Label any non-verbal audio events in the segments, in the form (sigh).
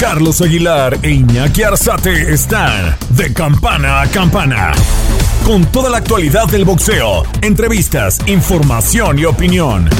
Carlos Aguilar e Iñaki Arzate están de campana a campana. Con toda la actualidad del boxeo, entrevistas, información y opinión.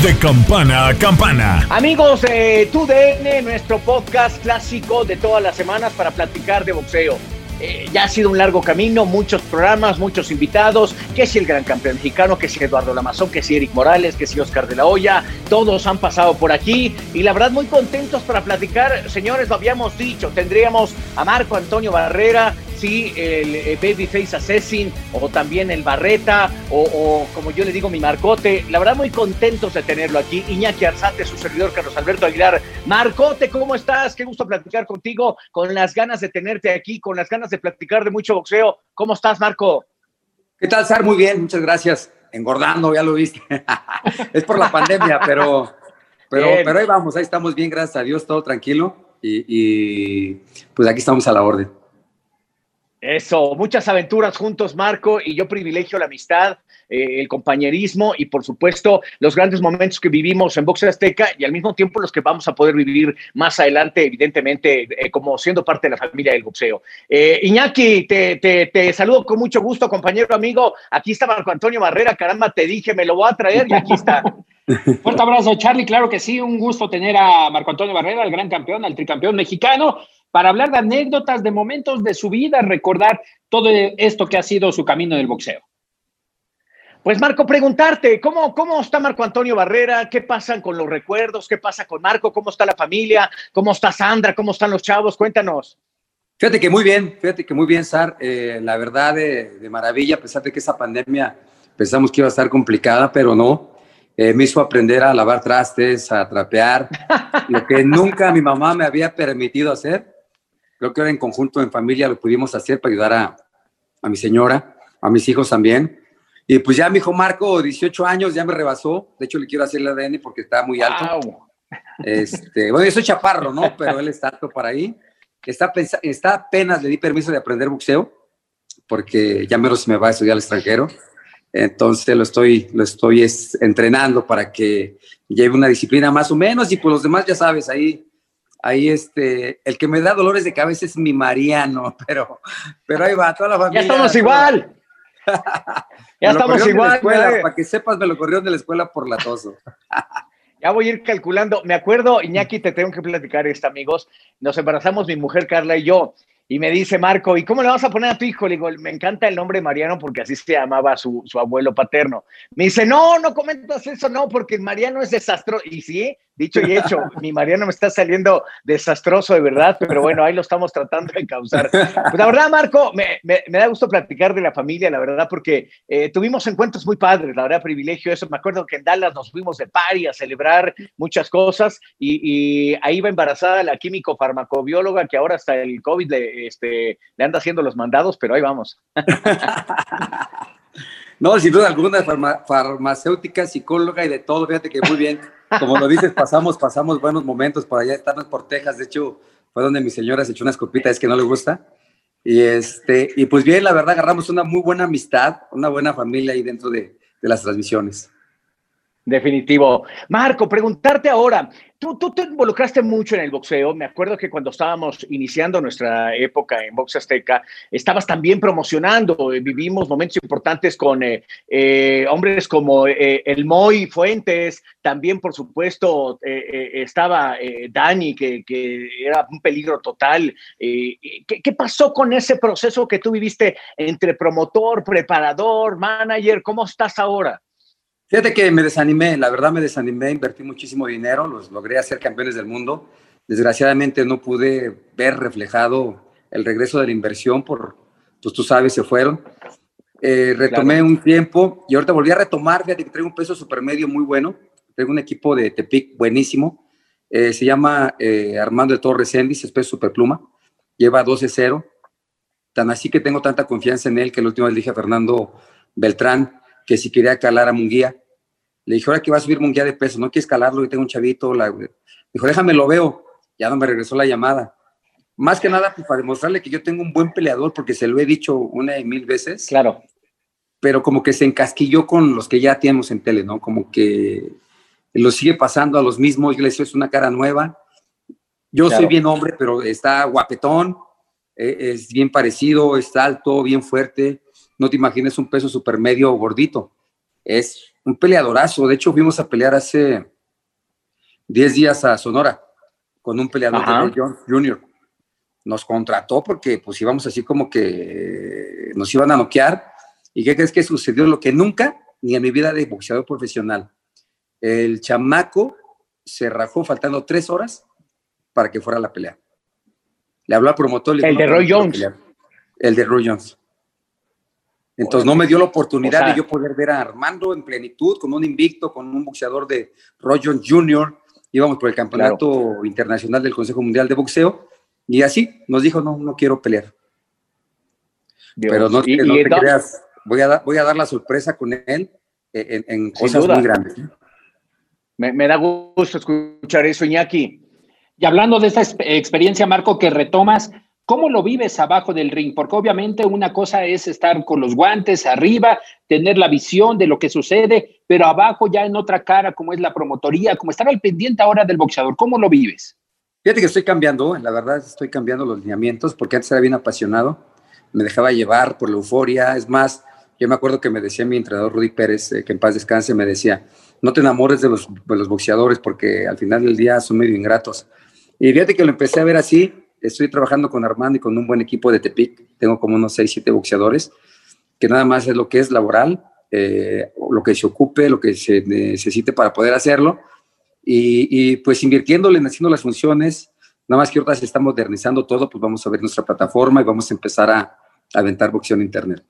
De campana a campana. Amigos de TUDN, nuestro podcast clásico de todas las semanas para platicar de boxeo. Eh, ya ha sido un largo camino, muchos programas, muchos invitados, que si el gran campeón mexicano, que si Eduardo Lamazón, que si Eric Morales, que si Oscar de la Hoya, todos han pasado por aquí y la verdad muy contentos para platicar, señores, lo habíamos dicho, tendríamos a Marco Antonio Barrera, sí, el eh, Babyface Assassin o también el Barreta o, como yo le digo mi Marcote. La verdad muy contentos de tenerlo aquí. Iñaki Arzate, su servidor Carlos Alberto Aguilar. Marcote, ¿cómo estás? Qué gusto platicar contigo, con las ganas de tenerte aquí, con las ganas de platicar de mucho boxeo. ¿Cómo estás, Marco? ¿Qué tal, Sar? Muy bien, muchas gracias. Engordando, ya lo viste. (laughs) es por la pandemia, pero, pero, pero ahí vamos, ahí estamos bien, gracias a Dios, todo tranquilo. y pues aquí estamos a la orden. Eso, muchas aventuras juntos, Marco, y yo privilegio la amistad, eh, el compañerismo y, por supuesto, los grandes momentos que vivimos en Boxer Azteca y al mismo tiempo los que vamos a poder vivir más adelante, evidentemente, eh, como siendo parte de la familia del boxeo. Eh, Iñaki, te, te, saludo con mucho gusto, compañero, amigo. Aquí está Marco Antonio Barrera, caramba, te dije, me lo voy a traer y aquí está. (laughs) Fuerte abrazo, Charlie. Claro que sí, un gusto tener a Marco Antonio Barrera, el gran campeón, al tricampeón mexicano para hablar de anécdotas, de momentos de su vida, recordar todo esto que ha sido su camino del boxeo. Pues Marco, preguntarte, ¿cómo, ¿cómo está Marco Antonio Barrera? ¿Qué pasan con los recuerdos? ¿Qué pasa con Marco? ¿Cómo está la familia? ¿Cómo está Sandra? ¿Cómo están los chavos? Cuéntanos. Fíjate que muy bien, fíjate que muy bien, Sar. Eh, la verdad, de, maravilla, a pesar de que esa pandemia pensamos que iba a estar complicada, pero no. Eh, me hizo aprender a lavar trastes, a trapear, lo que nunca mi mamá me había permitido hacer. Creo que ahora en conjunto, en familia, lo pudimos hacer para ayudar a, a mi señora, a mis hijos también. Y pues ya mi hijo Marco, 18 años, ya me rebasó. De hecho, le quiero hacer el ADN porque está muy alto. Este, bueno, yo soy chaparro, ¿no? Pero él está alto para ahí. Está, está apenas, le di permiso de aprender boxeo, porque ya menos se me va a estudiar al extranjero. Entonces lo estoy, lo estoy entrenando para que lleve una disciplina más o menos. Y pues los demás, ya sabes, ahí ahí este, el que me da dolores de cabeza es mi Mariano, (laughs) pero, pero ahí va, toda la familia. (laughs) Ya estamos igual. ya estamos igual. Para que sepas, me lo corrieron de la escuela por latoso. (laughs) ya voy a ir calculando. Me acuerdo, Iñaki, te tengo que platicar esto, amigos. Nos embarazamos mi mujer Carla y yo. Y me dice Marco, ¿y cómo le vas a poner a tu hijo? Le digo, me encanta el nombre Mariano porque así se llamaba su, su abuelo paterno. Me dice, no, no comentas eso, no, porque Mariano es desastroso. Y sí, dicho y hecho, (laughs) mi Mariano me está saliendo desastroso de verdad, pero bueno, ahí lo estamos tratando de causar. Pues la verdad, Marco, me, me, da gusto platicar de la familia, la verdad, porque eh, tuvimos encuentros muy padres, la verdad, privilegio eso. Me acuerdo que en Dallas nos fuimos de pari a celebrar muchas cosas y, y ahí va embarazada la químico farmacobióloga que ahora hasta el COVID le, este, le anda haciendo los mandados, pero ahí vamos. (laughs) No, sin duda alguna, farmacéutica, psicóloga y de todo, fíjate que muy bien. Como lo dices, pasamos, pasamos buenos momentos por allá, estamos por Texas, de hecho, fue donde mi señora se echó una escopita, es que no le gusta. Y, este, y pues bien, la verdad, agarramos una muy buena amistad, una buena familia ahí dentro de, de las transmisiones. Definitivo. Marco, preguntarte ahora, Tú, tú, te involucraste mucho en el boxeo. Me acuerdo que cuando estábamos iniciando nuestra época en Box Azteca, estabas también promocionando. Eh, vivimos momentos importantes con eh, eh, hombres como el Moy Fuentes. También, por supuesto, estaba Dani, que, era un peligro total. ¿qué, ¿Qué pasó con ese proceso que tú viviste entre promotor, preparador, manager? ¿Cómo estás ahora? Fíjate que me desanimé, la verdad me desanimé, invertí muchísimo dinero, los logré hacer campeones del mundo. Desgraciadamente no pude ver reflejado el regreso de la inversión por, pues tú sabes, se fueron. Eh, retomé un tiempo y ahorita volví a retomar, fíjate que traigo un peso supermedio muy bueno, traigo un equipo de Tepic buenísimo, eh, se llama eh, Armando de Torres Endis, es peso superpluma, lleva 12-0, tan así que tengo tanta confianza en él que última vez le dije a Fernando Beltrán, que si quería calar a Munguía. Le dije, ahora que va a subir Munguía de peso, no quieres calarlo, y tengo un chavito. La... Dijo, déjame, lo veo. Ya no me regresó la llamada. Más que nada pues, para demostrarle que yo tengo un buen peleador, porque se lo he dicho una y mil veces. Claro. Pero como que se encasquilló con los que ya tenemos en tele, ¿no? Como que lo sigue pasando a los mismos. Yo le es una cara nueva. Yo soy bien hombre, pero está guapetón, eh, es bien parecido, está alto, bien fuerte. No te imagines un peso supermedio gordito. Es un peleadorazo. De hecho, fuimos a pelear hace 10 días a Sonora con un peleador de John Jr. Nos contrató porque pues íbamos así como que nos iban a noquear. ¿Y qué crees que sucedió? Lo que nunca, ni en mi vida de boxeador profesional. El chamaco se rajó faltando tres horas para que fuera la pelea. Le habló al promotor. el de Roy Jones. El de Roy Jones. Entonces no me dio la oportunidad de yo poder ver a Armando en plenitud, con un invicto, con un boxeador de Jones Jr. Íbamos por el campeonato internacional del Consejo Mundial de Boxeo y así nos dijo, no, no quiero pelear. Pero no, te creas, voy a, voy a dar la sorpresa con él en, cosas muy grandes. Me, me, da gusto escuchar eso, Iñaki. Y hablando de esta experiencia, Marco, que retomas, ¿cómo lo vives abajo del ring? Porque obviamente una cosa es estar con los guantes arriba, tener la visión de lo que sucede, pero abajo ya en otra cara, como es la promotoría, como estar al pendiente ahora del boxeador, ¿cómo lo vives? Fíjate que estoy cambiando, la verdad estoy cambiando los lineamientos, porque antes era bien apasionado, me dejaba llevar por la euforia, es más, yo me acuerdo que me decía mi entrenador Rudy Pérez, eh, que en paz descanse, me decía, no te enamores de los, de los boxeadores porque al final del día son medio ingratos y fíjate que lo empecé a ver así. Estoy trabajando con Armando y con un buen equipo de Tepic. Tengo como unos 6, 7 boxeadores, que nada más es lo que es laboral, eh, lo que se ocupe, lo que se necesite para poder hacerlo. Y, pues invirtiéndole, haciendo las funciones, nada más que ahorita se está modernizando todo, pues vamos a ver nuestra plataforma y vamos a empezar a aventar boxeo en Internet.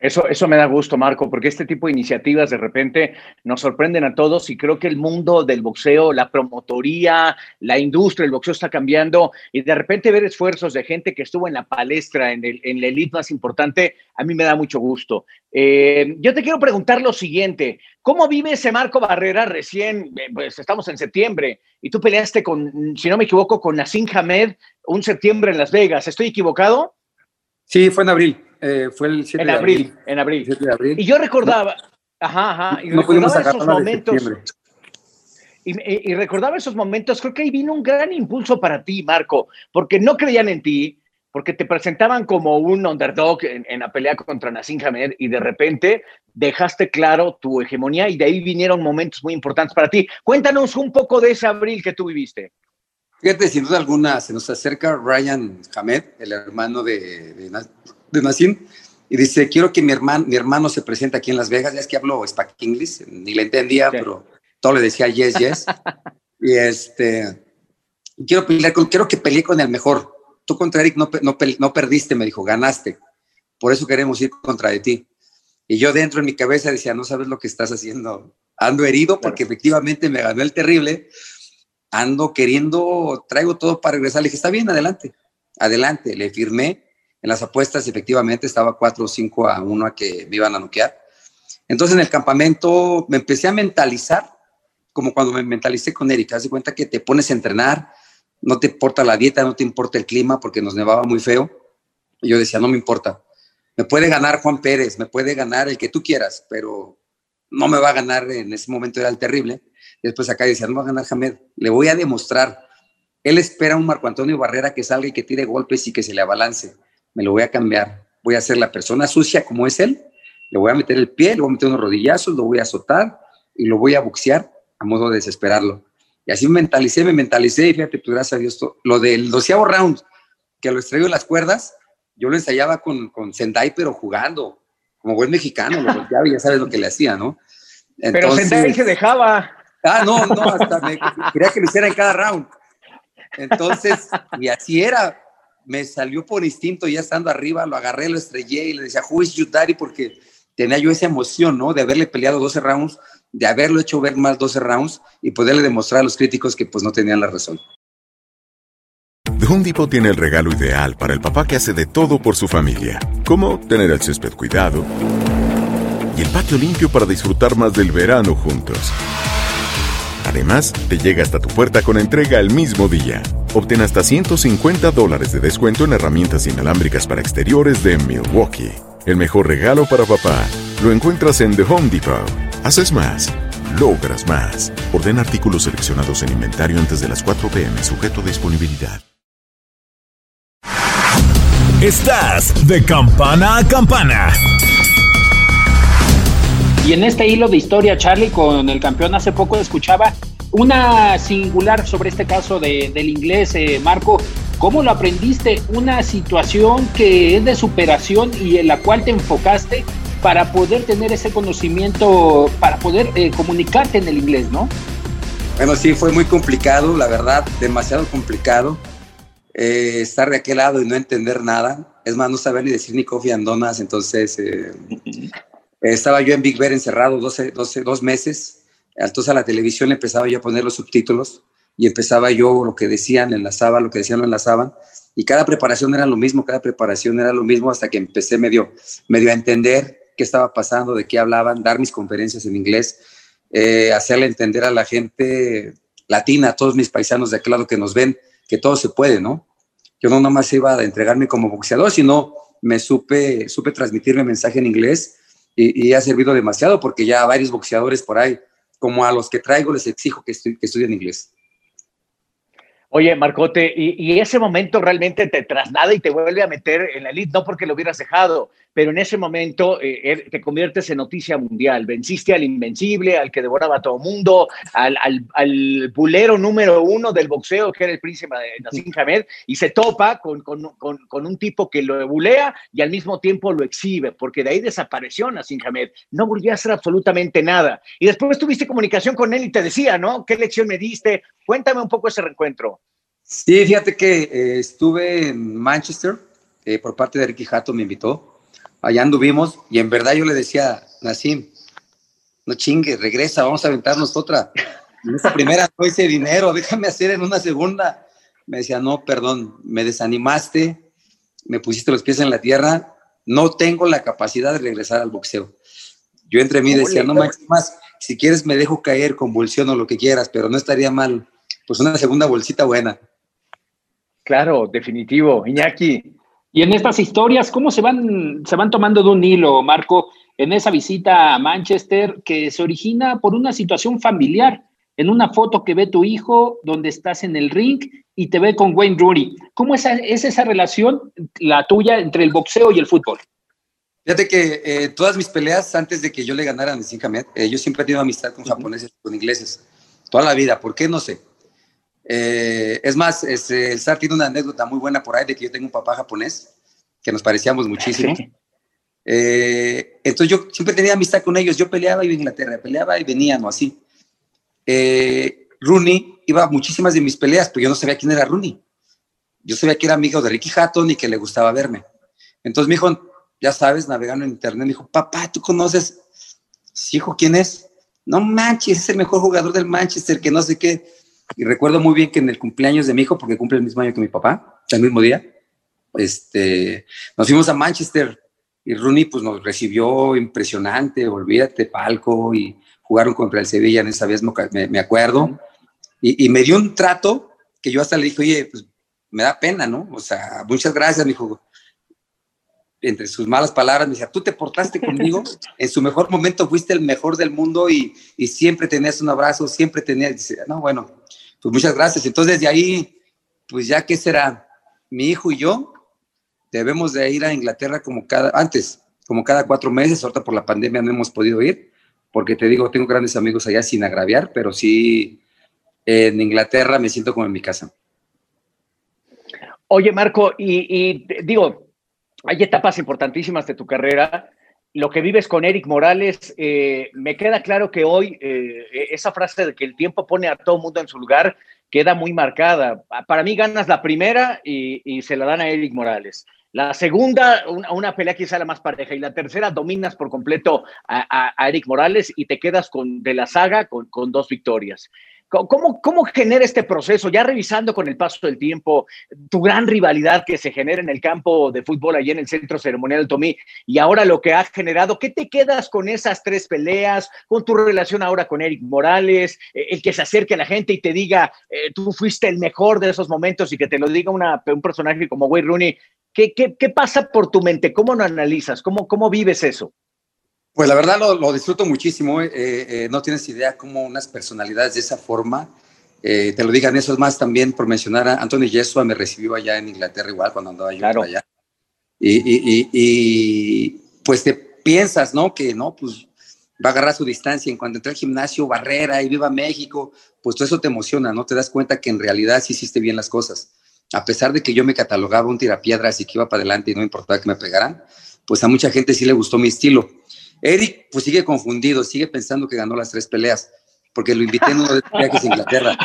Eso, eso me da gusto, Marco, porque este tipo de iniciativas de repente nos sorprenden a todos y creo que el mundo del boxeo, la promotoría, la industria, el boxeo está cambiando y de repente ver esfuerzos de gente que estuvo en la palestra, en, el, en la elite más importante, a mí me da mucho gusto. Eh, yo te quiero preguntar lo siguiente, ¿cómo vive ese Marco Barrera recién, eh, pues estamos en septiembre y tú peleaste con, si no me equivoco, con Nassim Hamed un septiembre en Las Vegas, ¿estoy equivocado? Sí, fue en abril. Eh, fue el 7 en de abril, En abril. Y yo recordaba, ajá, ajá, y recordaba esos momentos. Y, y, recordaba esos momentos, creo que ahí vino un gran impulso para ti, Marco, porque no creían en ti, porque te presentaban como un underdog en, la pelea contra Nassim Hamed y de repente dejaste claro tu hegemonía y de ahí vinieron momentos muy importantes para ti. Cuéntanos un poco de ese abril que tú viviste. Fíjate, sin duda alguna, se nos acerca Ryan Hamed, el hermano de, de, de Nassim y dice, quiero que mi hermano, mi hermano se presente aquí en Las Vegas. Ya es que hablo Spack English, ni le entendía, pero todo le decía yes, yes. (laughs) y este, quiero pelear con, quiero que pelee con el mejor. Tú contra Eric no, no, no perdiste, me dijo, ganaste. Por eso queremos ir contra de ti. Y yo dentro de mi cabeza decía, no sabes lo que estás haciendo. Ando herido porque efectivamente me ganó el terrible. Ando queriendo, traigo todo para regresar. Le dije, está bien, adelante, adelante. Le firmé en las apuestas, efectivamente, estaba 4 o 5 a 1 a que me iban a noquear. Entonces, en el campamento me empecé a mentalizar, como cuando me mentalicé con Erika. Haz de cuenta que te pones a entrenar, no te importa la dieta, no te importa el clima, porque nos nevaba muy feo. Y yo decía, no me importa. Me puede ganar Juan Pérez, me puede ganar el que tú quieras, pero no me va a ganar. En ese momento era el terrible. Después acá decía, no va a ganar Hamed. Le voy a demostrar. Él espera a un Marco Antonio Barrera que salga y que tire golpes y que se le abalance me lo voy a cambiar. Voy a ser la persona sucia como es él, le voy a meter el pie, le voy a meter unos rodillazos, lo voy a azotar y lo voy a boxear a modo de desesperarlo. Y así me mentalicé, me mentalicé y fíjate, pues gracias a Dios, lo del doceavo round, que lo extraigo en las cuerdas, yo lo ensayaba con, con Sendai, pero jugando, como buen mexicano, lo golpeaba y ya sabes lo que le hacía, ¿no? pero Sendai se dejaba. Ah, no, no, hasta me quería que lo hiciera en cada round. Entonces, y así era me salió por instinto, ya estando arriba, lo agarré, lo estrellé y le decía, who is your daddy? Porque tenía yo esa emoción, ¿no? De haberle peleado 12 rounds, de haberlo hecho ver más 12 rounds y poderle demostrar a los críticos que pues no tenían la razón. The Home Depot tiene el regalo ideal para el papá que hace de todo por su familia, como tener el césped cuidado y el patio limpio para disfrutar más del verano juntos. Además, te llega hasta tu puerta con entrega el mismo día. Obtén hasta 150 dólares de descuento en herramientas inalámbricas para exteriores de Milwaukee. El mejor regalo para papá lo encuentras en The Home Depot. Haces más, logras más. Orden artículos seleccionados en inventario antes de las 4 pm, sujeto a disponibilidad. Estás de campana a campana. Y en este hilo de historia, Charlie, con el campeón hace poco escuchaba una singular sobre este caso de, del inglés, eh, Marco. ¿Cómo lo aprendiste? Una situación que es de superación y en la cual te enfocaste para poder tener ese conocimiento, para poder eh, comunicarte en el inglés, ¿no? Bueno, sí, fue muy complicado, la verdad, demasiado complicado. Eh, estar de aquel lado y no entender nada. Es más, no saber ni decir ni coffee and donuts. Entonces, eh, estaba yo en Big Bear encerrado 12, 12, dos meses. Entonces a la televisión empezaba yo a poner los subtítulos y empezaba yo lo que decían, enlazaba, lo que decían lo enlazaban. Y cada preparación era lo mismo, cada preparación era lo mismo hasta que empecé medio, medio a entender qué estaba pasando, de qué hablaban, dar mis conferencias en inglés, eh, hacerle entender a la gente latina, a todos mis paisanos de aquel que nos ven, que todo se puede, ¿no? Yo no nomás iba a entregarme como boxeador, sino me supe, supe transmitirme mensaje en inglés y, ha servido demasiado porque ya varios boxeadores por ahí, como a los que traigo, les exijo que, estu que estudien inglés. Oye, Marcote, y, y, ese momento realmente te traslada y te vuelve a meter en la elite, no porque lo hubieras dejado, pero en ese momento eh, te conviertes en noticia mundial. Venciste al invencible, al que devoraba a todo mundo, al, al, al bulero número uno del boxeo, que era el príncipe Nassim Hamed, y se topa con, con, con, con, un tipo que lo bulea y al mismo tiempo lo exhibe, porque de ahí desapareció Nassim Hamed. No volvió a hacer absolutamente nada. Y después tuviste comunicación con él y te decía, ¿no? ¿Qué lección me diste? Cuéntame un poco ese reencuentro. Sí, fíjate que eh, estuve en Manchester, eh, por parte de Ricky Hato me invitó, allá anduvimos y en verdad yo le decía, Nassim, no chingue, regresa, vamos a aventarnos otra. En esta primera no hice dinero, (laughs) déjame hacer en una segunda. Me decía, no, perdón, me desanimaste, me pusiste los pies en la tierra, no tengo la capacidad de regresar al boxeo. Yo entre mí decía, no manches más, si quieres me dejo caer, convulsiono, lo que quieras, pero no estaría mal, pues una segunda bolsita buena. Claro, definitivo. Iñaki. Y en estas historias, ¿cómo se van, se van tomando de un hilo, Marco, en esa visita a Manchester que se origina por una situación familiar? En una foto que ve tu hijo donde estás en el ring y te ve con Wayne Rooney. ¿Cómo es, es esa relación, la tuya, entre el boxeo y el fútbol? Fíjate que eh, todas mis peleas, antes de que yo le ganara a Nissim Hamed, eh, yo siempre he tenido amistad con japoneses, con ingleses, toda la vida. ¿Por qué? No sé. Eh, es más, es, el SAR tiene una anécdota muy buena por ahí de que yo tengo un papá japonés, que nos parecíamos muchísimo. ¿Sí? (laughs) Eh, entonces yo siempre tenía amistad con ellos, yo peleaba y a Inglaterra, peleaba y venían o así. Eh, Rooney iba a muchísimas de mis peleas, pero yo no sabía quién era Rooney. Yo sabía que era amigo de Ricky Hatton y que le gustaba verme. Entonces mi hijo, ya sabes, navegando en internet, me dijo, papá, ¿tú conoces? Sí, hijo, ¿quién es? No manches, es el mejor jugador del Manchester, que no sé qué. Y recuerdo muy bien que en el cumpleaños de mi hijo, porque cumple el mismo año que mi papá, el mismo día, este, nos fuimos a Manchester y Rooney pues nos recibió impresionante, olvídate, palco y jugaron contra el Sevilla en esa vez, me, me acuerdo. Y, me dio un trato que yo hasta le dije, oye, pues me da pena, ¿no? O sea, muchas gracias, me dijo. Entre sus malas palabras, me decía, tú te portaste conmigo, en su mejor momento fuiste el mejor del mundo y, y siempre tenías un abrazo, siempre tenías, no, bueno, pues muchas gracias. Entonces, de ahí, pues ya, ¿qué será? Mi hijo y yo debemos de ir a Inglaterra como cada, antes, como cada cuatro meses, ahorita por la pandemia no hemos podido ir, porque te digo, tengo grandes amigos allá sin agraviar, pero sí, en Inglaterra me siento como en mi casa. Oye, Marco, y digo, hay etapas importantísimas de tu carrera, lo que vives con Eric Morales, eh, me queda claro que hoy eh, esa frase de que el tiempo pone a todo mundo en su lugar queda muy marcada. Para mí ganas la primera y, se la dan a Eric Morales. La segunda, una, una, pelea quizá la más pareja. Y la tercera, dominas por completo a, Eric Morales y te quedas con, de la saga con dos victorias. ¿Cómo, ¿Cómo genera este proceso? Ya revisando con el paso del tiempo, tu gran rivalidad que se genera en el campo de fútbol allí en el Centro Ceremonial Tomí y ahora lo que ha generado, ¿qué te quedas con esas tres peleas, con tu relación ahora con Eric Morales, eh, el que se acerque a la gente y te diga, eh, tú fuiste el mejor de esos momentos y que te lo diga un personaje como Wayne Rooney? ¿Qué, qué, ¿Qué, pasa por tu mente? ¿Cómo lo analizas? ¿Cómo, cómo vives eso? Pues la verdad lo, disfruto muchísimo. Eh, eh, no tienes idea cómo unas personalidades de esa forma te lo digan. Eso es más también por mencionar a Anthony Yesua me recibió allá en Inglaterra igual cuando andaba yo allá. Y, y, pues te piensas, ¿no? Que no, pues va a agarrar su distancia. En cuanto entré al gimnasio, Barrera y Viva México, pues todo eso te emociona, ¿no? Te das cuenta que en realidad sí hiciste bien las cosas. A pesar de que yo me catalogaba un tirapiedras y que iba para adelante y no importaba que me pegaran, pues a mucha gente sí le gustó mi estilo. Eric, pues sigue confundido, sigue pensando que ganó las tres peleas, porque lo invité en uno de esos viajes a Inglaterra.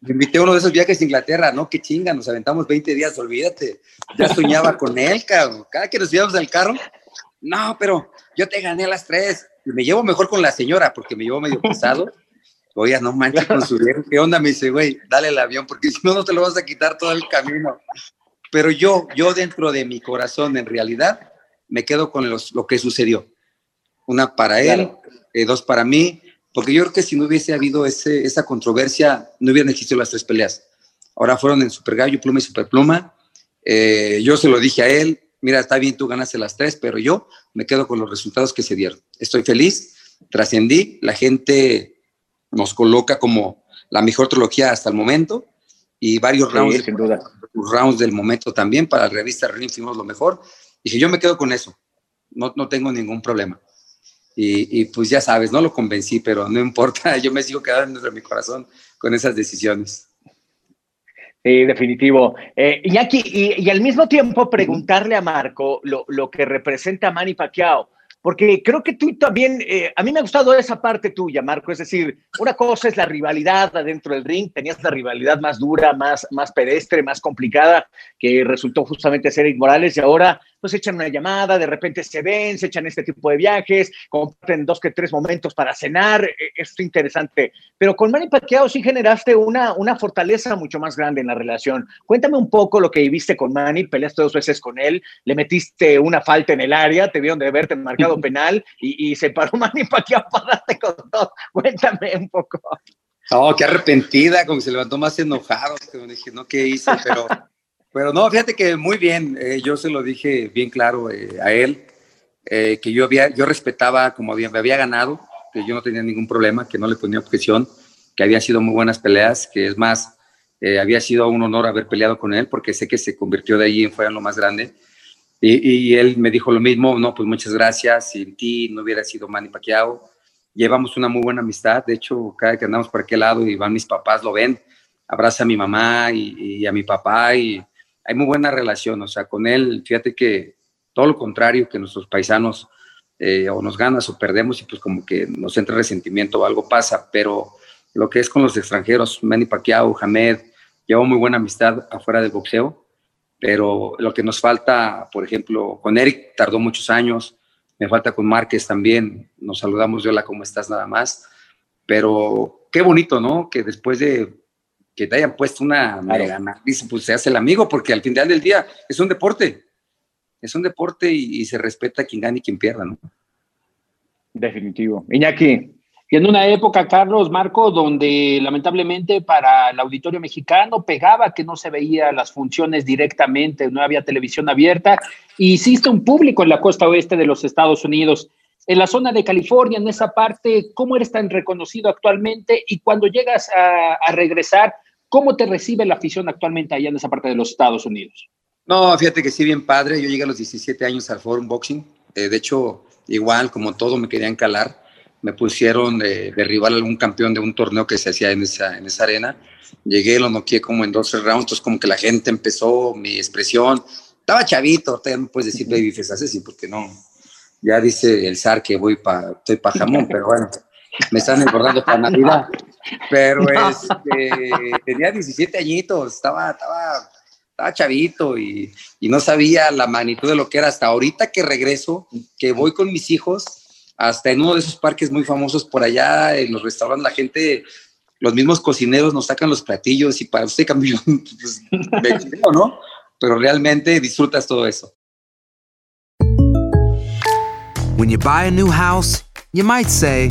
Lo invité a uno de esos viajes a Inglaterra, ¿no? Qué chinga, nos aventamos 20 días, olvídate. Ya soñaba con él, cabrón. Cada que nos íbamos al carro, no, pero yo te gané las tres. Me llevo mejor con la señora, porque me llevo medio pesado. Oye, no manches con su viejo. ¿Qué onda? Me dice, güey, dale el avión, porque si no, no te lo vas a quitar todo el camino. Pero yo, yo dentro de mi corazón, en realidad, me quedo con lo que sucedió una para él, eh, dos para mí, porque yo creo que si no hubiese habido ese, esa controversia, no hubieran existido las tres peleas. Ahora fueron en Super Gallo, Pluma y Super Pluma. Eh, yo se lo dije a él, mira, está bien, tú ganaste las tres, pero yo me quedo con los resultados que se dieron. Estoy feliz, trascendí, la gente nos coloca como la mejor trilogía hasta el momento y varios rounds, rounds del momento también para la revista Ring fuimos lo mejor. Dije, yo me quedo con eso, no, no tengo ningún problema. Y, pues ya sabes, no lo convencí, pero no importa, (laughs) yo me sigo quedando dentro de mi corazón con esas decisiones. Sí, definitivo. Eh, y, y, al mismo tiempo preguntarle a Marco lo, lo que representa Manny Pacquiao porque creo que tú también, eh, a mí me ha gustado esa parte tuya, Marco, es decir, una cosa es la rivalidad adentro del ring, tenías la rivalidad más dura, más, más pedestre, más complicada, que resultó justamente ser Morales, y ahora pues echan una llamada, de repente se ven, se echan este tipo de viajes, comparten dos que tres momentos para cenar, e, es interesante. Pero con Manny Pacquiao sí generaste una, una fortaleza mucho más grande en la relación. Cuéntame un poco lo que viviste con Manny, peleaste dos veces con él, le metiste una falta en el área, te vieron de verte marcado penal y, y se paró (laughs) Manny Pacquiao para darte con todo. Cuéntame un poco. Oh, qué arrepentida, como se levantó más enojado, que dije, no, ¿qué hice? Pero, pero no, fíjate que muy bien, eh, yo se lo dije bien claro eh, a él, eh, que yo, había, yo respetaba como había, me había ganado, que yo no tenía ningún problema, que no le ponía objeción, que habían sido muy buenas peleas, que es más, había sido un honor haber peleado con él, porque sé que se convirtió de ahí en fuera lo más grande y, él me dijo lo mismo, no, pues muchas gracias, sin ti no hubiera sido Manny Pacquiao. Llevamos una muy buena amistad, de hecho, cada que andamos por aquel lado y van mis papás, lo ven, abraza a mi mamá y, a mi papá y hay muy buena relación, o sea, con él, fíjate que todo lo contrario, que nuestros paisanos eh, o nos ganas o perdemos y pues como que nos entra resentimiento o algo pasa, pero lo que es con los extranjeros, Manny Pacquiao, Hamed, llevo muy buena amistad afuera del boxeo pero lo que nos falta, por ejemplo, con Eric tardó muchos años, me falta con Márquez también, nos saludamos, yo la ¿cómo estás? Nada más, pero qué bonito, ¿no? Que después de que te hayan puesto una dice, pues se hace el amigo, porque al final del día es un deporte, es un deporte y, y se respeta quien gane y quien pierda, ¿no? Definitivo. Iñaki, y en una época, Carlos Marco, donde lamentablemente para el auditorio mexicano pegaba que no se veía las funciones directamente, no había televisión abierta, y hiciste un público en la costa oeste de los Estados Unidos. En la zona de California, en esa parte, ¿cómo eres tan reconocido actualmente? Y cuando llegas a, regresar, ¿cómo te recibe la afición actualmente allá en esa parte de los Estados Unidos? No, fíjate que sí, bien padre. Yo llegué a los 17 años al Forum Boxing. Eh, de hecho, igual como todo, me querían calar me pusieron de, rival a algún campeón de un torneo que se hacía en esa, en esa arena. Llegué, lo noqué como en 12 rounds, entonces como que la gente empezó, mi expresión, estaba chavito, ya no puedes decir babyface así, porque no, ya dice el zar que voy para, estoy para jamón, (laughs) pero bueno, me están engordando para Navidad. Pero (laughs) este, tenía 17 añitos, estaba, estaba, estaba chavito y, y no sabía la magnitud de lo que era hasta ahorita que regreso, que voy con mis hijos hasta en uno de esos parques muy famosos por allá, en los restaurantes, la gente, los mismos cocineros nos sacan los platillos y para usted cambio, (laughs) pues, ¿no? Pero realmente disfrutas todo eso. When you buy a new house, you might say,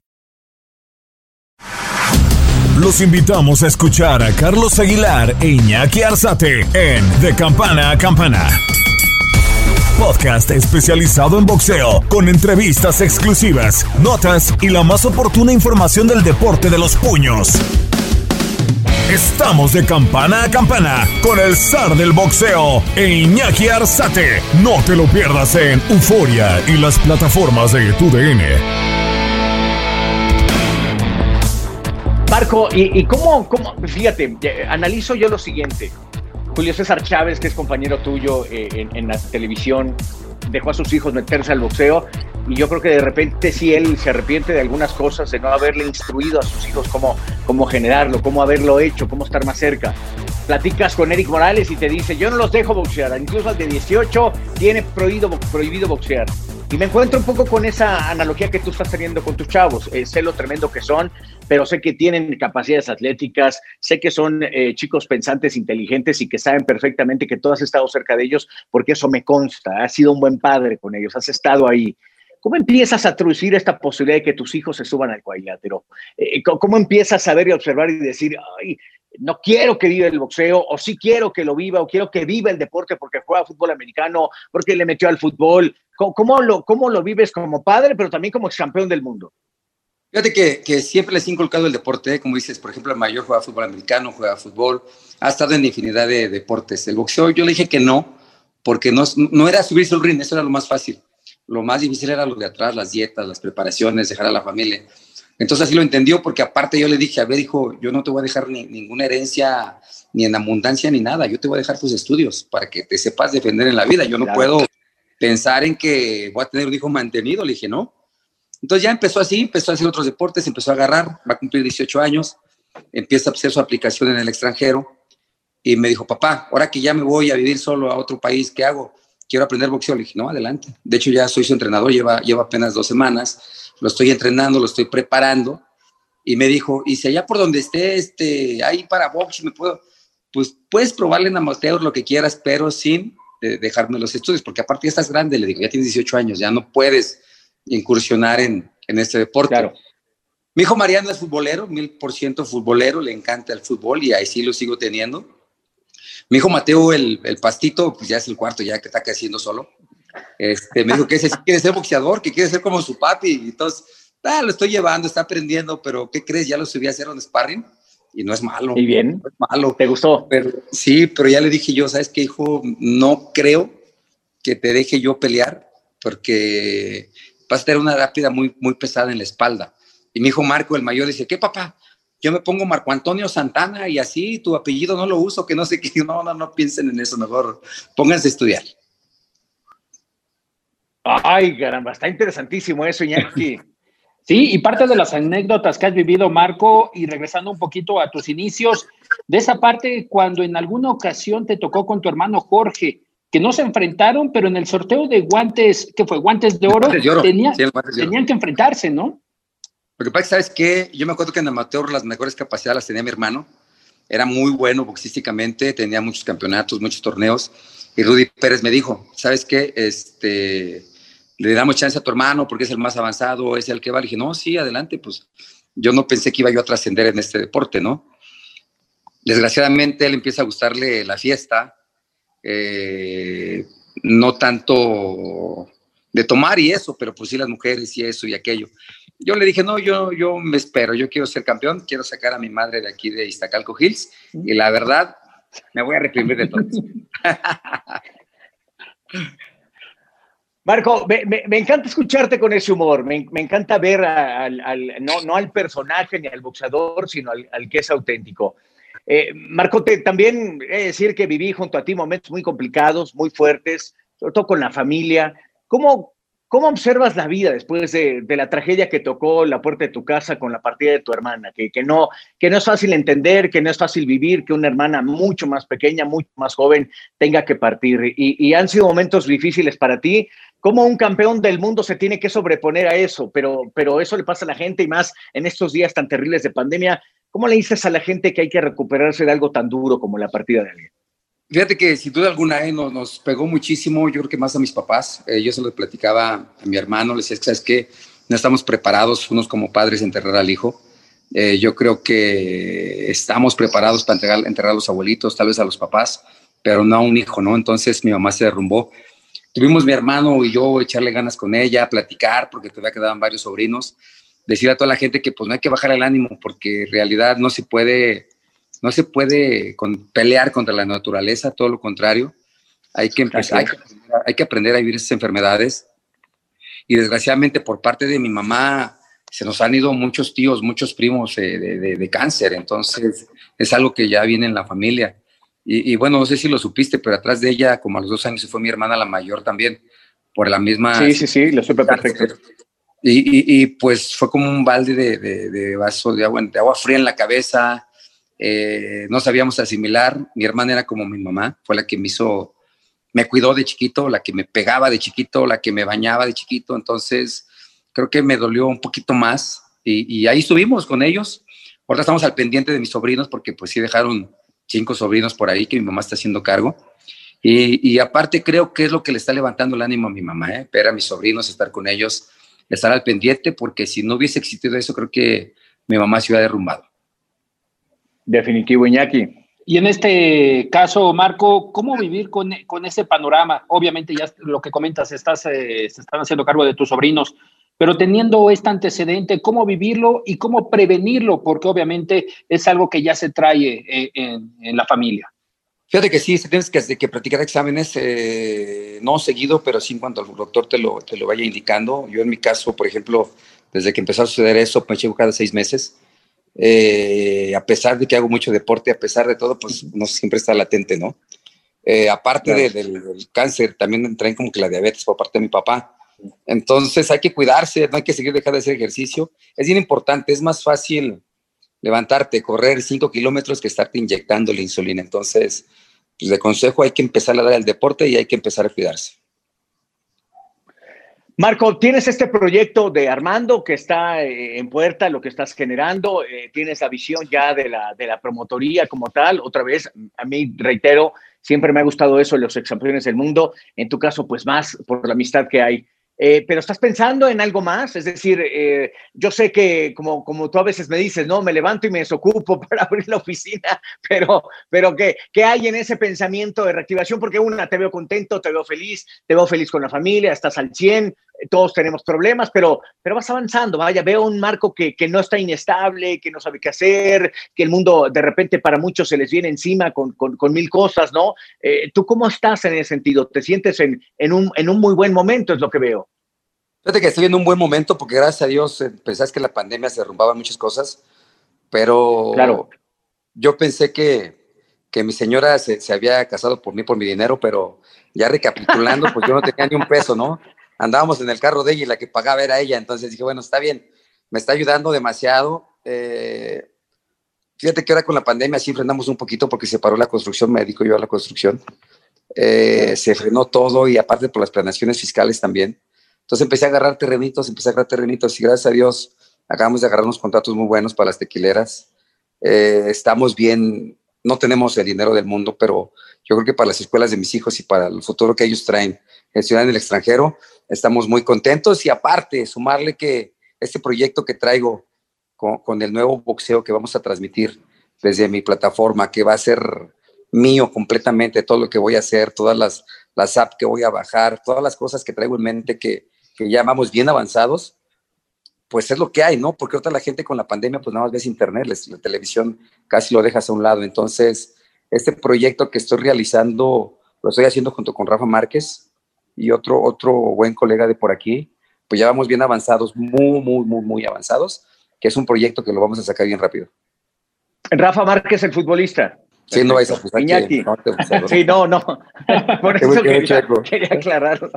Los invitamos a escuchar a Carlos Aguilar e Iñaki Arzate en De Campana a Campana. Podcast especializado en boxeo, con entrevistas exclusivas, notas y la más oportuna información del deporte de los puños. Estamos de campana a campana con el zar del boxeo e Iñaki Arzate. No te lo pierdas en Euforia y las plataformas de TUDN. Marco, ¿y, cómo, cómo? Fíjate, analizo yo lo siguiente. Julio César Chávez, que es compañero tuyo eh, en, en la televisión, dejó a sus hijos meterse al boxeo y yo creo que de repente sí él se arrepiente de algunas cosas, de no haberle instruido a sus hijos cómo, cómo generarlo, cómo haberlo hecho, cómo estar más cerca. Platicas con Eric Morales y te dice, yo no los dejo boxear, incluso al de 18 tiene prohibido, prohibido boxear. Y me encuentro un poco con esa analogía que tú estás teniendo con tus chavos. Eh, sé lo tremendo que son, pero sé que tienen capacidades atléticas, sé que son eh, chicos pensantes, inteligentes y que saben perfectamente que tú has estado cerca de ellos, porque eso me consta. Has sido un buen padre con ellos, has estado ahí. ¿Cómo empiezas a traducir esta posibilidad de que tus hijos se suban al cuadrilátero? Eh, ¿Cómo empiezas a ver y observar y decir, ay, no quiero que viva el boxeo, o sí quiero que lo viva, o quiero que viva el deporte porque juega fútbol americano, porque le metió al fútbol? ¿Cómo, cómo lo, cómo lo vives como padre, pero también como campeón del mundo? Fíjate que, que, siempre les he inculcado el deporte, ¿eh? como dices, por ejemplo, el mayor juega fútbol americano, juega fútbol, ha estado en infinidad de deportes. El boxeo yo le dije que no, porque no, no era subirse al ring, eso era lo más fácil. Lo más difícil era lo de atrás, las dietas, las preparaciones, dejar a la familia. Entonces así lo entendió, porque aparte yo le dije, a ver, hijo, yo no te voy a dejar ni, ninguna herencia, ni en abundancia, ni nada. Yo te voy a dejar tus estudios para que te sepas defender en la vida. Yo no claro. puedo pensar en que voy a tener un hijo mantenido. Le dije, no. Entonces ya empezó así, empezó a hacer otros deportes, empezó a agarrar, va a cumplir 18 años, empieza a hacer su aplicación en el extranjero y me dijo, papá, ahora que ya me voy a vivir solo a otro país, ¿qué hago? Quiero aprender boxeo. Le dije, no, adelante. De hecho, ya soy su entrenador, lleva, lleva apenas dos semanas, lo estoy entrenando, lo estoy preparando. Y me dijo, y si allá por donde esté, este, ahí para box, me puedo, pues puedes probarle en amateur lo que quieras, pero sin eh, dejarme los estudios, porque aparte ya estás grande, le digo, ya tienes 18 años, ya no puedes incursionar en, en este deporte. Claro. Mi hijo Mariano es futbolero, mil por ciento futbolero, le encanta el fútbol y ahí sí lo sigo teniendo. Mi hijo Mateo, el, el pastito, pues ya es el cuarto, ya que está creciendo solo. Este, me dijo que ese quiere ser boxeador, que quiere ser como su papi. Y entonces, ah, lo estoy llevando, está aprendiendo, pero ¿qué crees? Ya lo subí a hacer un sparring y no es malo. Y bien. No es malo. ¿Te gustó? Pero, sí, pero ya le dije yo, ¿sabes qué, hijo? No creo que te deje yo pelear porque vas a tener una rápida muy, muy pesada en la espalda. Y mi hijo Marco, el mayor, dice, ¿qué papá? Yo me pongo Marco Antonio Santana y así tu apellido no lo uso, que no sé qué. (laughs) No, no, no piensen en eso, mejor pónganse a estudiar. Ay, caramba, está interesantísimo eso, Iñaki. (laughs) Sí, y parte de las anécdotas que has vivido, Marco, y regresando un poquito a tus inicios, de esa parte cuando en alguna ocasión te tocó con tu hermano Jorge, que no se enfrentaron, pero en el sorteo de guantes, que fue guantes de oro, Guantes de oro. tenía- Sí, el guantes de oro. tenían que enfrentarse, ¿no? Lo que pasa es que, ¿sabes qué? Yo me acuerdo que en amateur las mejores capacidades las tenía mi hermano. Era muy bueno boxísticamente, tenía muchos campeonatos, muchos torneos. Y Rudy Pérez me dijo, ¿sabes qué? Este, le damos chance a tu hermano porque es el más avanzado, es el que va. Le dije, no, sí, adelante. Pues yo no pensé que iba yo a trascender en este deporte, ¿no? Desgraciadamente él empieza a gustarle la fiesta, eh, no tanto de tomar y eso, pero pues sí las mujeres y eso y aquello. Yo le dije, no, yo, yo me espero, yo quiero ser campeón, quiero sacar a mi madre de aquí de Iztacalco Hills y la verdad, me voy a reprimir de todo. (laughs) Marco, me, encanta escucharte con ese humor, me, encanta ver al, no, al personaje ni al boxeador, sino al, que es auténtico. Eh, Marco, también he de decir que viví junto a ti momentos muy complicados, muy fuertes, sobre todo con la familia. ¿Cómo, ¿Cómo observas la vida después de, la tragedia que tocó la puerta de tu casa con la partida de tu hermana? Que, no, que no es fácil entender, que no es fácil vivir, que una hermana mucho más pequeña, mucho más joven tenga que partir. Y han sido momentos difíciles para ti. ¿Cómo un campeón del mundo se tiene que sobreponer a eso? Pero, pero eso le pasa a la gente y más en estos días tan terribles de pandemia. ¿Cómo le dices a la gente que hay que recuperarse de algo tan duro como la partida de alguien? Fíjate que sin duda alguna eh, nos, pegó muchísimo, yo creo que más a mis papás. Eh, yo se lo platicaba a mi hermano, le decía, ¿sabes qué? No estamos preparados unos como padres a enterrar al hijo. Eh, yo creo que estamos preparados para enterrar a los abuelitos, tal vez a los papás, pero no a un hijo, ¿no? Entonces mi mamá se derrumbó. Tuvimos mi hermano y yo echarle ganas con ella, platicar, porque todavía quedaban varios sobrinos. Decir a toda la gente que pues no hay que bajar el ánimo, porque en realidad no se puede no se puede pelear contra la naturaleza, todo lo contrario. Hay que, empezar, hay que, aprender a vivir esas enfermedades. Y desgraciadamente por parte de mi mamá se nos han ido muchos tíos, muchos primos eh, de, cáncer. Entonces es algo que ya viene en la familia. Y, bueno, no sé si lo supiste, pero atrás de ella, como a los dos años, fue mi hermana la mayor también, por la misma... Sí, sí, sí, lo supe perfecto. Y, y, pues fue como un balde de, de, vaso de agua, de agua fría en la cabeza, eh, no sabíamos asimilar. Mi hermana era como mi mamá, fue la que me hizo, me cuidó de chiquito, la que me pegaba de chiquito, la que me bañaba de chiquito. Entonces, creo que me dolió un poquito más y, ahí estuvimos con ellos. Ahora estamos al pendiente de mis sobrinos porque pues sí dejaron cinco sobrinos por ahí que mi mamá está haciendo cargo. Y, aparte creo que es lo que le está levantando el ánimo a mi mamá, ¿eh? ver a mis sobrinos, estar con ellos, estar al pendiente, porque si no hubiese existido eso, creo que mi mamá se hubiera derrumbado. Definitivo, Iñaki. Y en este caso, Marco, ¿cómo vivir con, ese panorama? Obviamente ya lo que comentas, estás, eh, se están haciendo cargo de tus sobrinos, pero teniendo este antecedente, ¿cómo vivirlo y cómo prevenirlo? Porque obviamente es algo que ya se trae eh, en, la familia. Fíjate que sí, tienes que, que practicar exámenes, eh, no seguido, pero sí cuando el doctor te lo, te lo vaya indicando. Yo en mi caso, por ejemplo, desde que empezó a suceder eso, me checo cada seis meses eh, a pesar de que hago mucho deporte, a pesar de todo, pues no siempre está latente, ¿no? Eh, aparte del, cáncer, también traen como que la diabetes por parte de mi papá. Entonces hay que cuidarse, no hay que seguir dejando de hacer ejercicio. Es bien importante, es más fácil levantarte, correr 5 kilómetros que estarte inyectando la insulina. Entonces, pues de consejo hay que empezar a dar el deporte y hay que empezar a cuidarse. Marco, tienes este proyecto de Armando que está eh, en puerta, lo que estás generando, eh, tienes la visión ya de la, de la promotoría como tal. Otra vez, a mí, reitero, siempre me ha gustado eso los ex del mundo. En tu caso, pues más por la amistad que hay eh, pero estás pensando en algo más, es decir, eh, yo sé que como, como tú a veces me dices, no, me levanto y me desocupo (laughs) para abrir la oficina, pero, pero ¿qué, ¿qué hay en ese pensamiento de reactivación? Porque una, te veo contento, te veo feliz, te veo feliz con la familia, estás al 100, todos tenemos problemas, pero, pero vas avanzando, vaya, veo un marco que, que, no está inestable, que no sabe qué hacer, que el mundo de repente para muchos se les viene encima con, con, con mil cosas, ¿no? Eh, ¿Tú cómo estás en ese sentido? ¿Te sientes en, en, un, en un muy buen momento, es lo que veo? Fíjate que estoy en un buen momento porque gracias a Dios eh, pensás que la pandemia se derrumbaba muchas cosas, pero claro. yo pensé que, que mi señora se, se, había casado por mí, por mi dinero, pero ya recapitulando, pues yo no tenía ni un peso, ¿no? Andábamos en el carro de ella y la que pagaba era ella, entonces dije, bueno, está bien, me está ayudando demasiado. Eh, fíjate que ahora con la pandemia sí frenamos un poquito porque se paró la construcción, me dedico yo a la construcción. Eh, se frenó todo y aparte por las planeaciones fiscales también. Entonces empecé a agarrar terrenitos, empecé a agarrar terrenitos y gracias a Dios acabamos de agarrar unos contratos muy buenos para las tequileras. Eh, estamos bien, no tenemos el dinero del mundo, pero yo creo que para las escuelas de mis hijos y para el futuro que ellos traen, en ciudad extranjero, estamos muy contentos y aparte, sumarle que este proyecto que traigo con, con el nuevo boxeo que vamos a transmitir desde mi plataforma, que va a ser mío completamente, todo lo que voy a hacer, todas las, las apps que voy a bajar, todas las cosas que traigo en mente que, que ya vamos bien avanzados, pues es lo que hay, ¿no? Porque otra la gente con la pandemia, pues nada más ves internet, la televisión casi lo dejas a un lado. Entonces, este proyecto que estoy realizando, lo estoy haciendo junto con Rafa Márquez y otro, otro buen colega de por aquí, pues ya vamos bien avanzados, muy, muy, muy, muy avanzados, que es un proyecto que lo vamos a sacar bien rápido. Rafa Márquez, el futbolista. Sí, no vais a acusar Iñaki. No te (laughs) sí, no, no. (laughs) Por eso quería, quería aclararlo.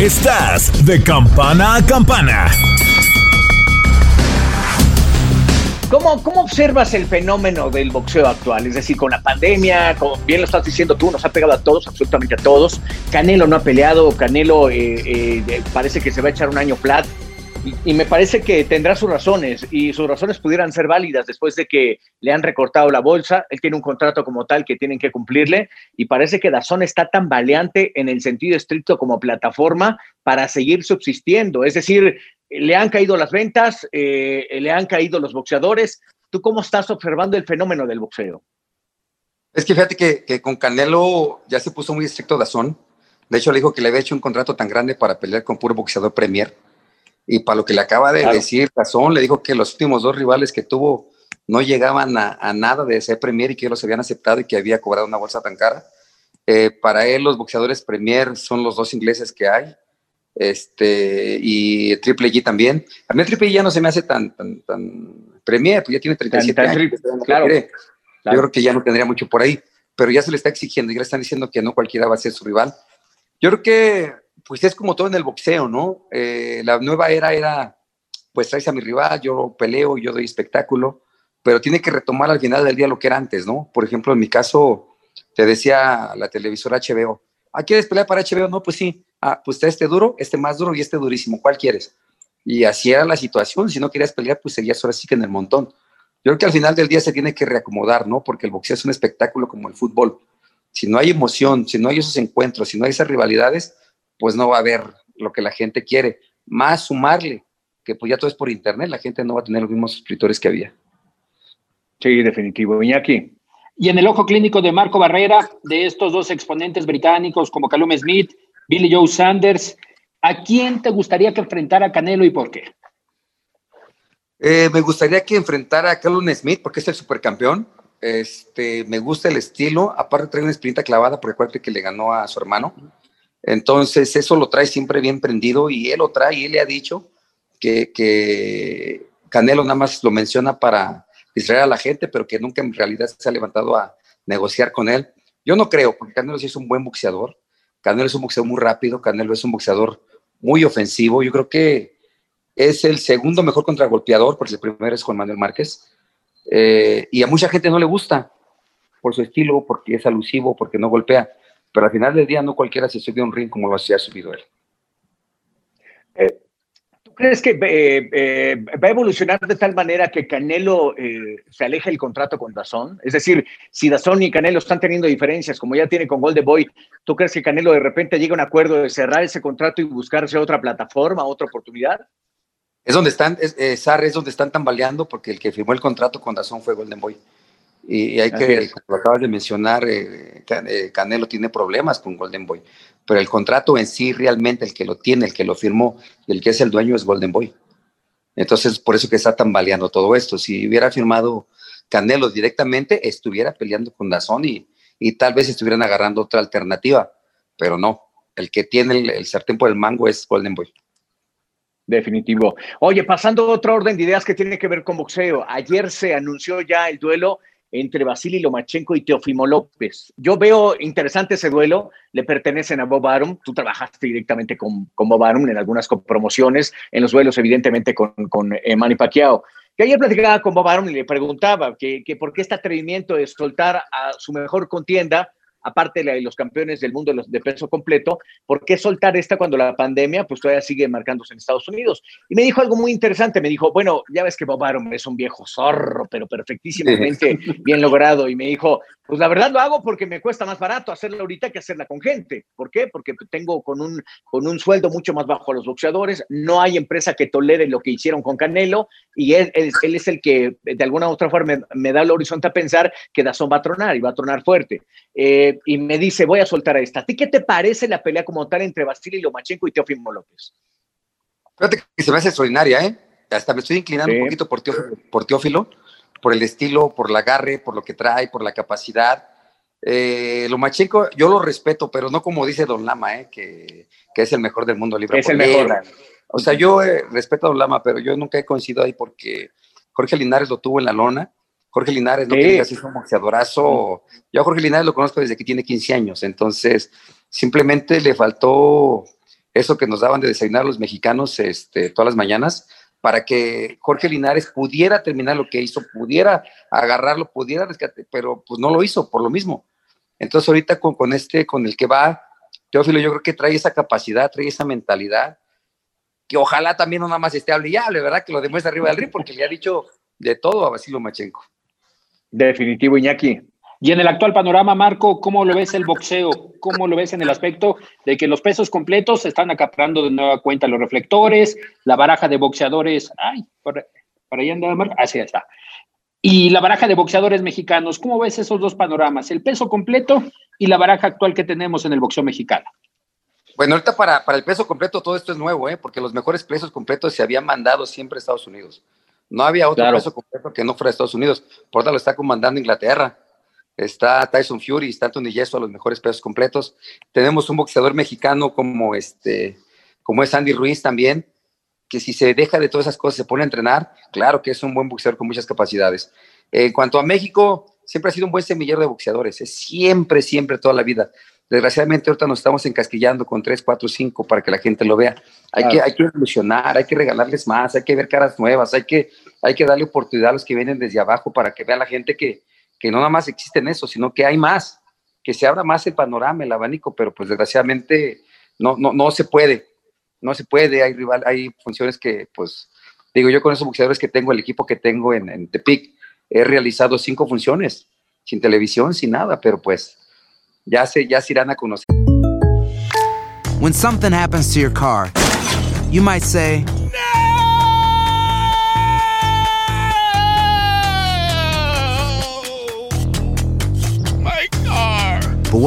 Estás de campana a campana. ¿Cómo, ¿Cómo observas el fenómeno del boxeo actual? Es decir, con la pandemia, como bien lo estás diciendo tú, nos ha pegado a todos, absolutamente a todos. Canelo no ha peleado, Canelo eh, eh, parece que se va a echar un año flat. Y, me parece que tendrá sus razones y sus razones pudieran ser válidas después de que le han recortado la bolsa. Él tiene un contrato como tal que tienen que cumplirle y parece que Dazón está tan valiente en el sentido estricto como plataforma para seguir subsistiendo. Es decir, le han caído las ventas, eh, le han caído los boxeadores. ¿Tú cómo estás observando el fenómeno del boxeo? Es que fíjate que, que con Canelo ya se puso muy estricto Dazón. De hecho, le dijo que le había hecho un contrato tan grande para pelear con puro boxeador Premier y para lo que le acaba de decir Cazón, le dijo que los últimos dos rivales que tuvo no llegaban a, nada de ser Premier y que los habían aceptado y que había cobrado una bolsa tan cara. Eh, para él, los boxeadores Premier son los dos ingleses que hay. Este, y Triple G también. A mí Triple G ya no se me hace tan, tan, tan Premier, pues ya tiene 37 años. claro, Yo creo que ya no tendría mucho por ahí, pero ya se le está exigiendo y ya le están diciendo que no cualquiera va a ser su rival. Yo creo que pues es como todo en el boxeo, ¿no? Eh, la nueva era era, pues traes a mi rival, yo peleo, yo doy espectáculo, pero tiene que retomar al final del día lo que era antes, ¿no? Por ejemplo, en mi caso, te decía la televisora HBO, ¿ah, quieres pelear para HBO? No, pues sí, ah, pues este duro, este más duro y este durísimo, ¿cuál quieres? Y así era la situación, si no querías pelear, pues seguías ahora sí que en el montón. Yo creo que al final del día se tiene que reacomodar, ¿no? Porque el boxeo es un espectáculo como el fútbol. Si no hay emoción, si no hay esos encuentros, si no hay esas rivalidades, pues no va a haber lo que la gente quiere. Más sumarle, que pues ya todo es por internet, la gente no va a tener los mismos suscriptores que había. Sí, definitivo. Iñaki. Y en el ojo clínico de Marco Barrera, de estos dos exponentes británicos como Calum Smith, Billy Joe Sanders, ¿a quién te gustaría que enfrentara Canelo y por qué? Eh, me gustaría que enfrentara a Calum Smith porque es el supercampeón. Este, me gusta el estilo. Aparte trae una espinita clavada por el cual que le ganó a su hermano. Entonces, eso lo trae siempre bien prendido y él lo trae y él le ha dicho que, Canelo nada más lo menciona para distraer a la gente, pero que nunca en realidad se ha levantado a negociar con él. Yo no creo, porque Canelo sí es un buen boxeador. Canelo es un boxeador muy rápido, Canelo es un boxeador muy ofensivo. Yo creo que es el segundo mejor contragolpeador, porque el primero es Juan Manuel Márquez. Eh, y a mucha gente no le gusta por su estilo, porque es alusivo, porque no golpea pero al final del día no cualquiera se sube a un ring como lo hacía subido él. Eh, ¿Tú crees que eh, eh, va a evolucionar de tal manera que Canelo se aleje el contrato con Dazón? Es decir, si Dazón y Canelo están teniendo diferencias, como ya tiene con Golden Boy, ¿tú crees que Canelo de repente llega a un acuerdo de cerrar ese contrato y buscarse otra plataforma, otra oportunidad? Es donde están, es, es donde están tambaleando porque el que firmó el contrato con Dazón fue Golden Boy. Y hay que, como acabas de mencionar, eh, eh, Canelo tiene problemas con Golden Boy, pero el contrato en sí realmente el que lo tiene, el que lo firmó y el que es el dueño es Golden Boy. Entonces, por eso que está tambaleando todo esto. Si hubiera firmado Canelo directamente, estuviera peleando con Dazón y, y tal vez estuvieran agarrando otra alternativa, pero no. El que tiene el, el sartén por el mango es Golden Boy. Definitivo. Oye, pasando a otra orden de ideas que tiene que ver con boxeo. Ayer se anunció ya el duelo entre Vasily Lomachenko y Teofimo López. Yo veo interesante ese duelo, le pertenecen a Bob Arum, tú trabajaste directamente con, con Bob Arum en algunas promociones, en los duelos evidentemente con, con eh, Manny Pacquiao. Que ayer platicaba con Bob Arum y le preguntaba que, que por qué este atrevimiento de soltar a su mejor contienda aparte de los campeones del mundo de peso completo, ¿por qué soltar esta cuando la pandemia pues todavía sigue marcándose en Estados Unidos? Y me dijo algo muy interesante, me dijo, bueno, ya ves que Bob Arum es un viejo zorro, pero perfectísimamente bien logrado, y me dijo, pues la verdad lo hago porque me cuesta más barato hacerla ahorita que hacerla con gente. ¿Por qué? Porque tengo con un, con un sueldo mucho más bajo a los boxeadores, no hay empresa que tolere lo que hicieron con Canelo, y él, él, es el que de alguna u otra forma me, da el horizonte a pensar que Dazón va a tronar y va a tronar fuerte. Eh, y me dice, voy a soltar a esta. ¿A ti qué te parece la pelea como tal entre Vasily Lomachenko y Teofimo López? Fíjate que se me hace extraordinaria, ¿eh? Hasta me estoy inclinando un poquito por Teófilo, por el estilo, por el agarre, por lo que trae, por la capacidad. Eh, Lomachenko, yo lo respeto, pero no como dice Don Lama, ¿eh? que, que es el mejor del mundo libre. Es el mejor. O sea, yo eh, respeto a Don Lama, pero yo nunca he coincidido ahí porque Jorge Linares lo tuvo en la lona Jorge Linares, no que así es un boxeadorazo. Yo a Jorge Linares lo conozco desde que tiene 15 años, entonces simplemente le faltó eso que nos daban de desayunar los mexicanos este, todas las mañanas, para que Jorge Linares pudiera terminar lo que hizo, pudiera agarrarlo, pudiera rescatar, pero pues no lo hizo por lo mismo. Entonces ahorita con, con este, con el que va, Teófilo, yo creo que trae esa capacidad, trae esa mentalidad, que ojalá también no nada más esté hable y hable, ¿verdad? Que lo demuestre arriba del ring, porque le ha dicho de todo a Basilio Machenko. Definitivo, Iñaki. Y en el actual panorama, Marco, ¿cómo lo ves el boxeo? ¿Cómo lo ves en el aspecto de que los pesos completos se están acaparando de nueva cuenta los reflectores, la baraja de boxeadores, ay, para, allá anda Marco, así está. Y la baraja de boxeadores mexicanos, ¿cómo ves esos dos panoramas? El peso completo y la baraja actual que tenemos en el boxeo mexicano. Bueno, ahorita para, para el peso completo todo esto es nuevo, ¿eh? porque los mejores pesos completos se habían mandado siempre a Estados Unidos. No había otro peso completo que no fuera a Estados Unidos. Por lo está comandando Inglaterra está Tyson Fury, está Tony Yeso a los mejores pesos completos. Tenemos un boxeador mexicano como este, como es Andy Ruiz también, que si se deja de todas esas cosas, se pone a entrenar, claro que es un buen boxeador con muchas capacidades. En cuanto a México, siempre ha sido un buen semillero de boxeadores, es siempre, siempre, toda la vida. Desgraciadamente ahorita nos estamos encasquillando con 3, 4, 5 para que la gente lo vea. Hay, que, hay que evolucionar, hay que regalarles más, hay que ver caras nuevas, hay que, hay que darle oportunidad a los que vienen desde abajo para que vea la gente que, que no nada más existen eso, sino que hay más, que se abra más el panorama, el abanico, pero pues desgraciadamente no, no, no se puede, no se puede, hay rival, hay funciones que pues, digo yo con esos boxeadores que tengo, el equipo que tengo en, en Tepic, he realizado cinco funciones, sin televisión, sin nada, pero pues ya se, ya se irán a conocer. When something happens to your car, you might say,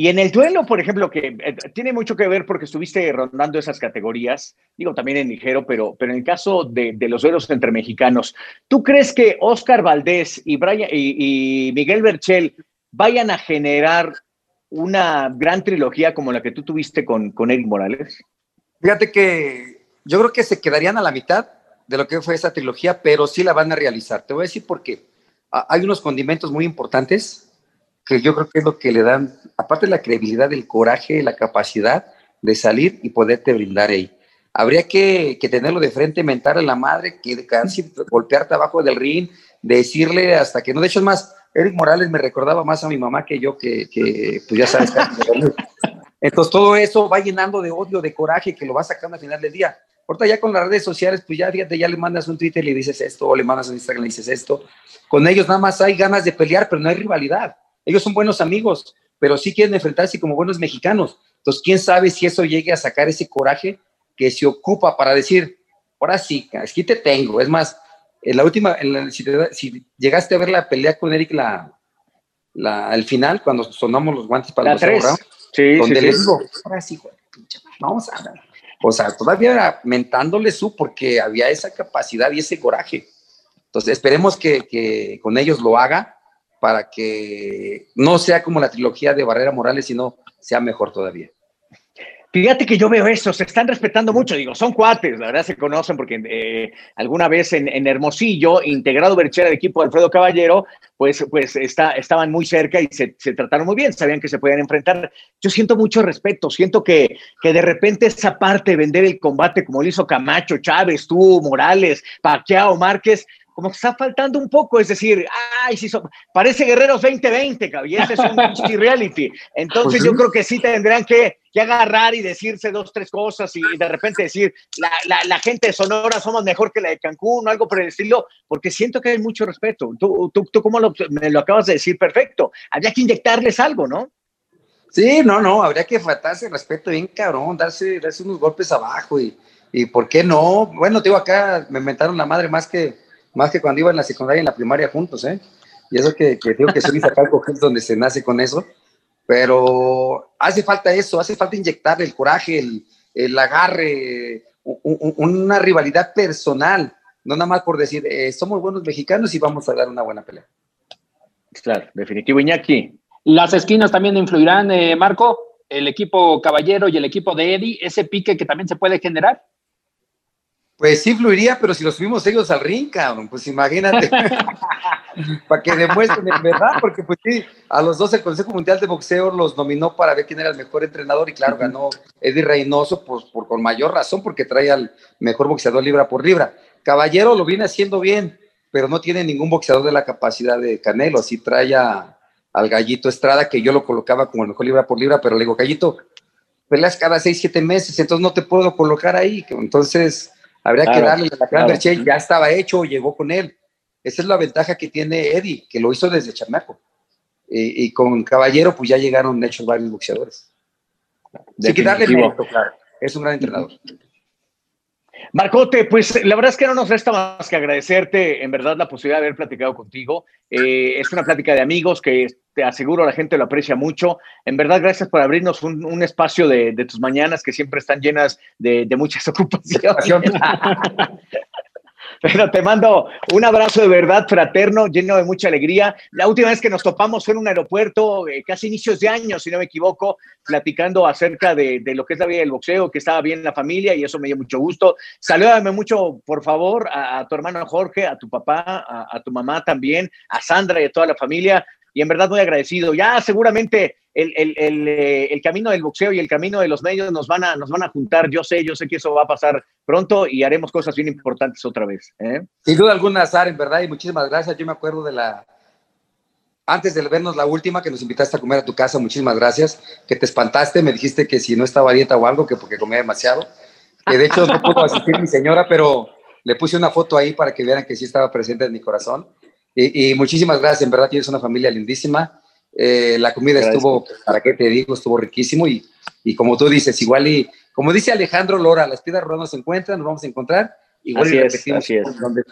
y en el duelo, por ejemplo, que eh, tiene mucho que ver porque estuviste rondando esas categorías, digo también en ligero, pero, pero en el caso de, los duelos entre mexicanos, ¿tú crees que Oscar Valdés y, Brian, y, Miguel Berchel vayan a generar una gran trilogía como la que tú tuviste con, con Eric Morales? Fíjate que yo creo que se quedarían a la mitad de lo que fue esa trilogía, pero sí la van a realizar. Te voy a decir por qué. Hay unos condimentos muy importantes que yo creo que es lo que le dan, aparte de la credibilidad, el coraje, la capacidad de salir y poderte brindar ahí. Habría que, tenerlo de frente, mentar a la madre, que casi golpearte abajo del ring, decirle hasta que no. De hecho, es más, Eric Morales me recordaba más a mi mamá que yo, que, que pues ya sabes. Entonces, todo eso va llenando de odio, de coraje, que lo va sacando al final del día. Ahorita ya con las redes sociales, pues ya fíjate, ya le mandas un Twitter y le dices esto, o le mandas un Instagram y le dices esto. Con ellos nada más hay ganas de pelear, pero no hay rivalidad. Ellos son buenos amigos, pero sí quieren enfrentarse como buenos mexicanos. Entonces, quién sabe si eso llegue a sacar ese coraje que se ocupa para decir, ahora sí, aquí te tengo. Es más, en la última, si, llegaste a ver la pelea con Eric, la, la, al final, cuando sonamos los guantes para los tres. Sí, donde le digo, ahora sí, vamos a ver. O sea, todavía era mentándole su porque había esa capacidad y ese coraje. Entonces, esperemos que, que con ellos lo haga para que no sea como la trilogía de Barrera Morales, sino sea mejor todavía. Fíjate que yo veo eso, se están respetando mucho, digo, son cuates, la verdad se conocen porque eh, alguna vez en, Hermosillo, integrado Berchera al equipo de Alfredo Caballero, pues, pues está, estaban muy cerca y se, se, trataron muy bien, sabían que se podían enfrentar. Yo siento mucho respeto, siento que, que de repente esa parte de vender el combate como lo hizo Camacho, Chávez, tú, Morales, Pacquiao, Márquez, como que está faltando un poco, es decir, ay, si parece Guerreros 2020, y ese es un (laughs) reality. Entonces pues yo creo que sí tendrán que, agarrar y decirse dos, tres cosas y, de repente decir, la, gente de Sonora somos mejor que la de Cancún o algo por el estilo, porque siento que hay mucho respeto. Tú, tú, tú como lo, me lo acabas de decir, perfecto. Habría que inyectarles algo, ¿no? Sí, no, no, habría que faltarse respeto bien cabrón, darse, darse unos golpes abajo y, y ¿por qué no? Bueno, te digo, acá me inventaron la madre más que más que cuando iba en la secundaria y en la primaria juntos, ¿eh? Y eso que, que digo que soy Zacalco, es donde se nace con eso, pero hace falta eso, hace falta inyectar el coraje, el, el agarre, una rivalidad personal, no nada más por decir, eh, somos buenos mexicanos y vamos a dar una buena pelea. Claro, definitivo. Iñaki. Las esquinas también influirán, eh, Marco, el equipo Caballero y el equipo de Eddie, ese pique que también se puede generar. Pues sí fluiría, pero si los subimos ellos al ring, cabrón, pues imagínate. (laughs) para que demuestren en verdad, porque pues sí, a los dos el Consejo Mundial de Boxeo los nominó para ver quién era el mejor entrenador y claro, ganó Eddie Reynoso pues, por, con mayor razón porque trae al mejor boxeador libra por libra. Caballero lo viene haciendo bien, pero no tiene ningún boxeador de la capacidad de Canelo, así trae al Gallito Estrada, que yo lo colocaba como el mejor libra por libra, pero le digo, Gallito, peleas cada seis, siete meses, entonces no te puedo colocar ahí, entonces habría que darle a la Gran ya estaba hecho, llegó con él esa es la ventaja que tiene Eddie, que lo hizo desde chamaco. Y, con Caballero, pues ya llegaron hechos varios boxeadores. Sin que darle mérito, claro. Es un gran entrenador. Marcote, pues la verdad es que no nos resta más que agradecerte, en verdad, la posibilidad de haber platicado contigo. Eh, es una plática de amigos que te aseguro la gente lo aprecia mucho. En verdad, gracias por abrirnos un, espacio de, tus mañanas que siempre están llenas de, de muchas (laughs) ocupaciones. (laughs) Pero te mando un abrazo de verdad fraterno, lleno de mucha alegría. La última vez que nos topamos fue en un aeropuerto, eh, casi inicios de año, si no me equivoco, platicando acerca de, lo que es la vida del boxeo, que estaba bien la familia y eso me dio mucho gusto. Salúdame mucho, por favor, a, tu hermano Jorge, a tu papá, a, a tu mamá también, a Sandra y a toda la familia y en verdad muy agradecido. Ya seguramente el, eh, el, camino del boxeo y el camino de los medios nos van, a, nos van a juntar. Yo sé, yo sé que eso va a pasar pronto y haremos cosas bien importantes otra vez. ¿eh? Sin duda alguna, Azar, en verdad, y muchísimas gracias. Yo me acuerdo de la, antes de vernos la última que nos invitaste a comer a tu casa, muchísimas gracias, que te espantaste, me dijiste que si no estaba dieta o algo, que porque comía demasiado, que de hecho no pudo asistir mi señora, pero le puse una foto ahí para que vieran que sí estaba presente en mi corazón. Y, muchísimas gracias, en verdad tienes una familia lindísima. Eh, la comida estuvo, para qué te digo, estuvo riquísimo y, y, como tú dices, igual y como dice Alejandro Lora, las piedras rojas se encuentran, nos vamos a encontrar, igual así y repetimos es, así es. dónde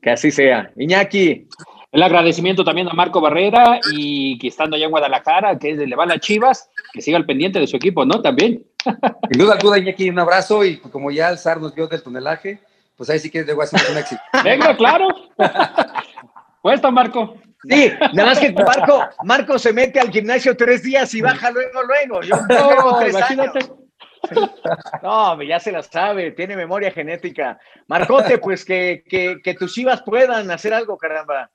Que así sea. Iñaki. El agradecimiento también a Marco Barrera y que estando allá en Guadalajara, que es de Levala Chivas, que siga al pendiente de su equipo, ¿no? También. Sin duda alguna, Iñaki, un abrazo y como ya el SAR nos vio del tunelaje, pues ahí sí que debo hacer un éxito. (laughs) Venga, claro. Puesto, Marco. Sí, nada más que Marco, Marco se mete al gimnasio tres días y baja luego, luego. Yo no, imagínate. No, ya se la sabe, tiene memoria genética. Marcote, pues que, que, que tus chivas puedan hacer algo, caramba.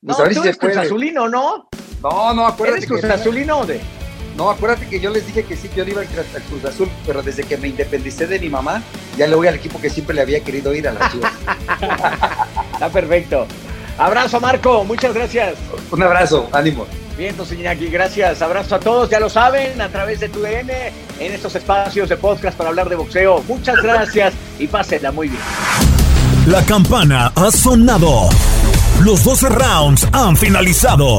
Pues no, tú eres Cruz Azulino, ¿no? No, no, acuérdate. ¿Eres Cruz Azulino de? No, acuérdate que yo les dije que sí, que yo le iba al Cruz Azul, pero desde que me independicé de mi mamá, ya le voy al equipo que siempre le había querido ir a la Chivas. (laughs) Está perfecto. Abrazo, Marco. Muchas gracias. Un abrazo. Ánimo. Bien, entonces, Iñaki, gracias. Abrazo a todos, ya lo saben, a través de tu DN, en estos espacios de podcast para hablar de boxeo. Muchas gracias y pásenla muy bien. La campana ha sonado. Los 12 rounds han finalizado.